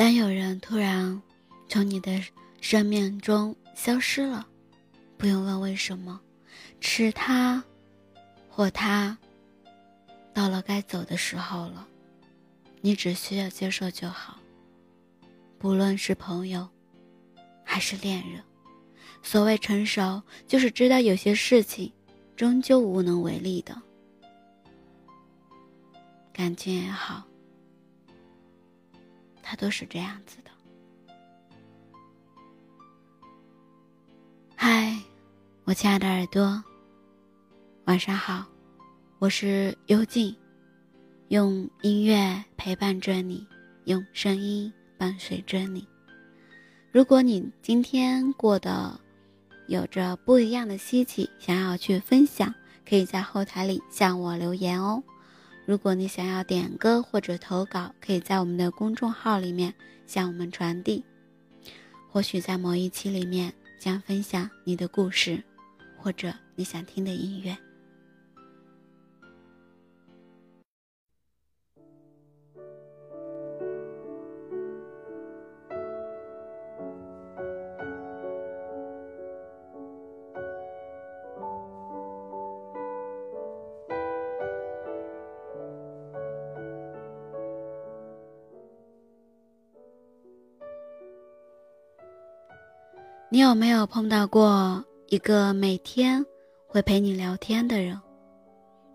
当有人突然从你的生命中消失了，不用问为什么，是他或他到了该走的时候了，你只需要接受就好。不论是朋友还是恋人，所谓成熟，就是知道有些事情终究无能为力的。感情也好。他都是这样子的。嗨，我亲爱的耳朵，晚上好，我是幽静，用音乐陪伴着你，用声音伴随着你。如果你今天过得有着不一样的稀奇，想要去分享，可以在后台里向我留言哦。如果你想要点歌或者投稿，可以在我们的公众号里面向我们传递。或许在某一期里面将分享你的故事，或者你想听的音乐。你有没有碰到过一个每天会陪你聊天的人？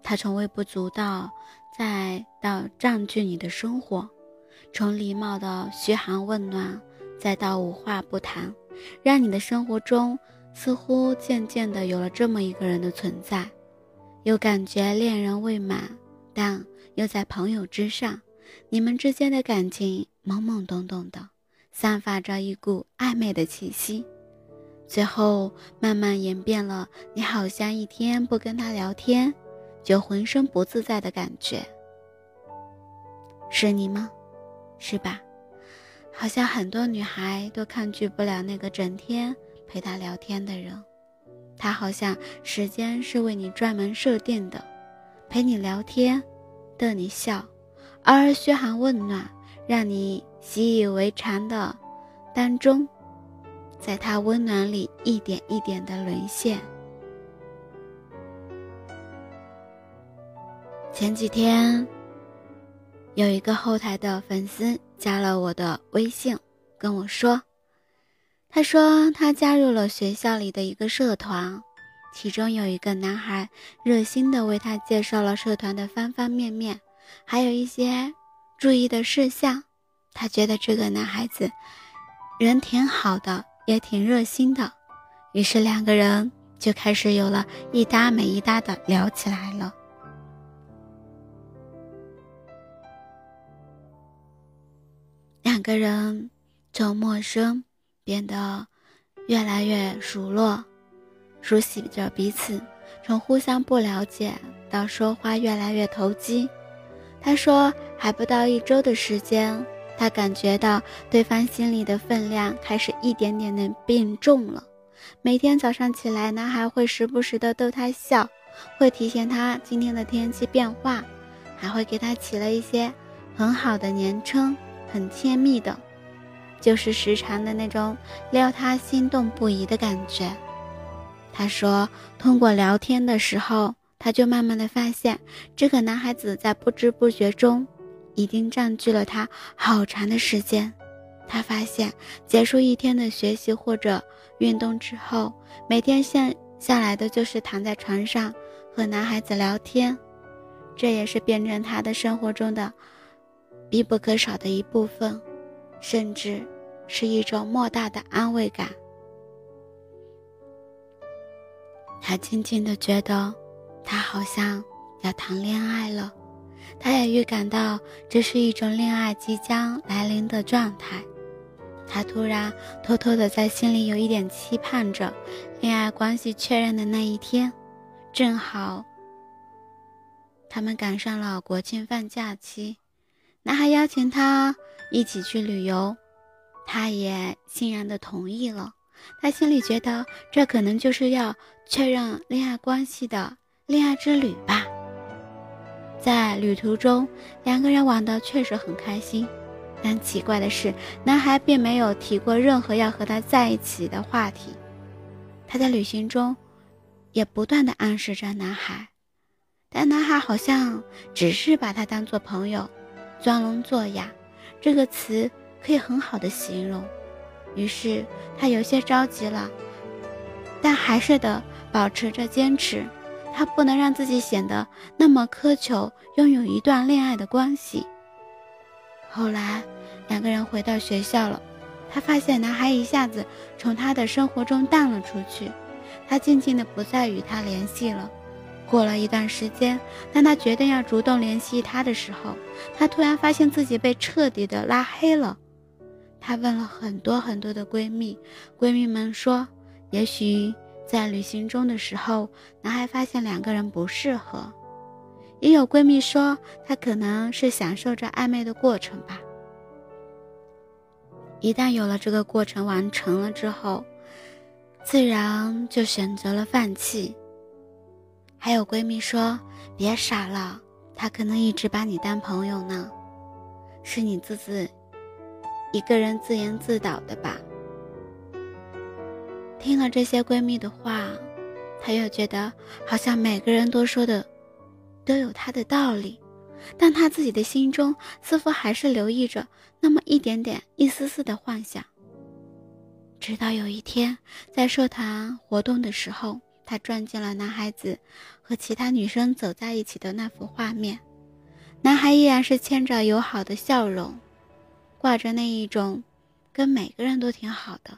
他从微不足道，再到占据你的生活，从礼貌的嘘寒问暖，再到无话不谈，让你的生活中似乎渐渐的有了这么一个人的存在，又感觉恋人未满，但又在朋友之上，你们之间的感情懵懵懂懂的，散发着一股暧昧的气息。最后慢慢演变了，你好像一天不跟他聊天，就浑身不自在的感觉，是你吗？是吧？好像很多女孩都抗拒不了那个整天陪她聊天的人，他好像时间是为你专门设定的，陪你聊天，逗你笑，偶尔嘘寒问暖，让你习以为常的当中。在他温暖里一点一点的沦陷。前几天，有一个后台的粉丝加了我的微信，跟我说，他说他加入了学校里的一个社团，其中有一个男孩热心的为他介绍了社团的方方面面，还有一些注意的事项。他觉得这个男孩子人挺好的。也挺热心的，于是两个人就开始有了一搭没一搭的聊起来了。两个人从陌生变得越来越熟络，熟悉着彼此，从互相不了解到说话越来越投机。他说，还不到一周的时间。他感觉到对方心里的分量开始一点点的变重了。每天早上起来，男孩会时不时的逗他笑，会提醒他今天的天气变化，还会给他起了一些很好的年称，很亲密的，就是时常的那种撩他心动不已的感觉。他说，通过聊天的时候，他就慢慢的发现，这个男孩子在不知不觉中。已经占据了他好长的时间。他发现，结束一天的学习或者运动之后，每天下下来的就是躺在床上和男孩子聊天，这也是变成他的生活中的必不可少的一部分，甚至是一种莫大的安慰感。他静静的觉得，他好像要谈恋爱了。他也预感到这是一种恋爱即将来临的状态，他突然偷偷的在心里有一点期盼着恋爱关系确认的那一天，正好他们赶上了国庆放假期，男孩邀请他一起去旅游，他也欣然的同意了。他心里觉得这可能就是要确认恋爱关系的恋爱之旅吧。在旅途中，两个人玩的确实很开心。但奇怪的是，男孩并没有提过任何要和她在一起的话题。他在旅行中，也不断的暗示着男孩，但男孩好像只是把他当做朋友，装聋作哑，这个词可以很好的形容。于是他有些着急了，但还是得保持着坚持。他不能让自己显得那么苛求拥有一段恋爱的关系。后来。两个人回到学校了，他发现男孩一下子从他的生活中淡了出去，他静静的不再与他联系了。过了一段时间，当他决定要主动联系他的时候，他突然发现自己被彻底的拉黑了。他问了很多很多的闺蜜，闺蜜们说，也许在旅行中的时候，男孩发现两个人不适合；也有闺蜜说，他可能是享受着暧昧的过程吧。一旦有了这个过程完成了之后，自然就选择了放弃。还有闺蜜说：“别傻了，他可能一直把你当朋友呢，是你自己一个人自言自导的吧？”听了这些闺蜜的话，她又觉得好像每个人都说的都有他的道理。但他自己的心中似乎还是留意着那么一点点、一丝丝的幻想。直到有一天，在社团活动的时候，他撞见了男孩子和其他女生走在一起的那幅画面。男孩依然是牵着友好的笑容，挂着那一种跟每个人都挺好的，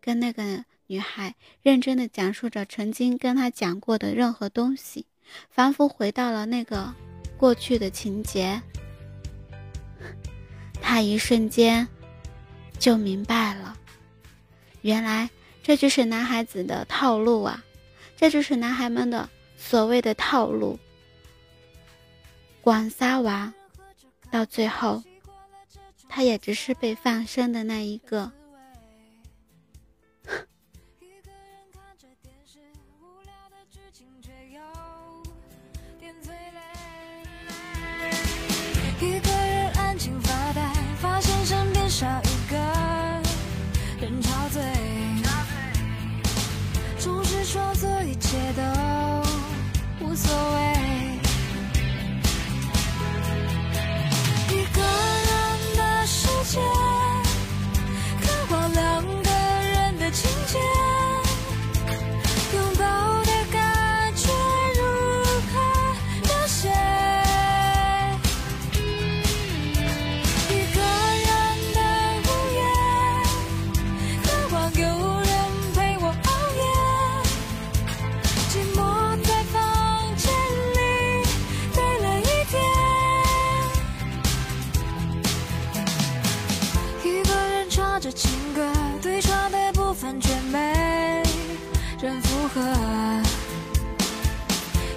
跟那个女孩认真的讲述着曾经跟他讲过的任何东西，仿佛回到了那个。过去的情节，他一瞬间就明白了，原来这就是男孩子的套路啊！这就是男孩们的所谓的套路。广撒完，到最后，他也只是被放生的那一个。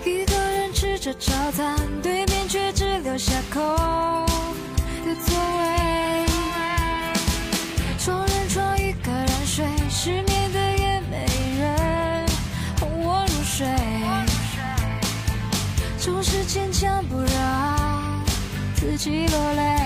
一个人吃着早餐对面却只留下空的座位，双人床一个人睡，失眠的也没人哄我入睡，总是坚强不让自己落泪。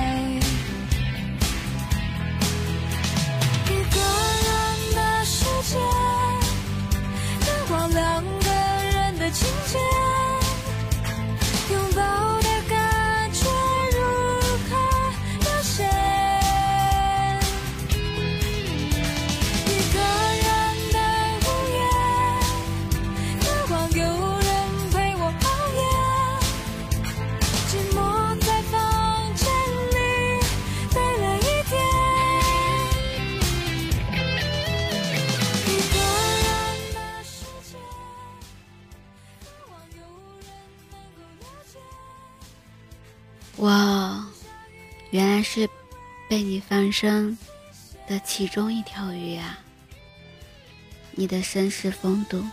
是被你放生的其中一条鱼啊！你的绅士风度，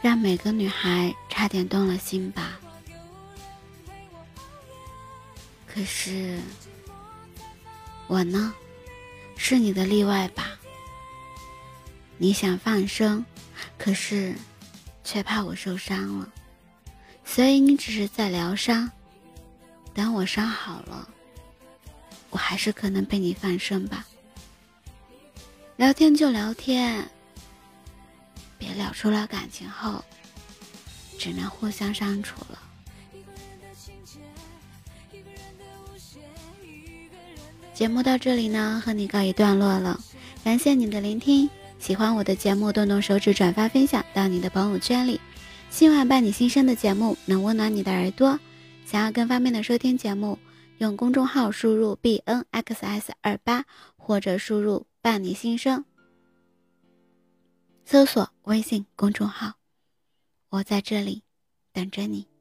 让每个女孩差点动了心吧。可是我呢，是你的例外吧？你想放生，可是却怕我受伤了，所以你只是在疗伤。等我伤好了，我还是可能被你翻身吧。聊天就聊天，别聊出了感情后，只能互相删除了。节目到这里呢，和你告一段落了。感谢你的聆听，喜欢我的节目，动动手指转发分享到你的朋友圈里。今晚伴你心声的节目能温暖你的耳朵。想要更方便的收听节目，用公众号输入 b n x s 二八，或者输入伴你心声，搜索微信公众号，我在这里等着你。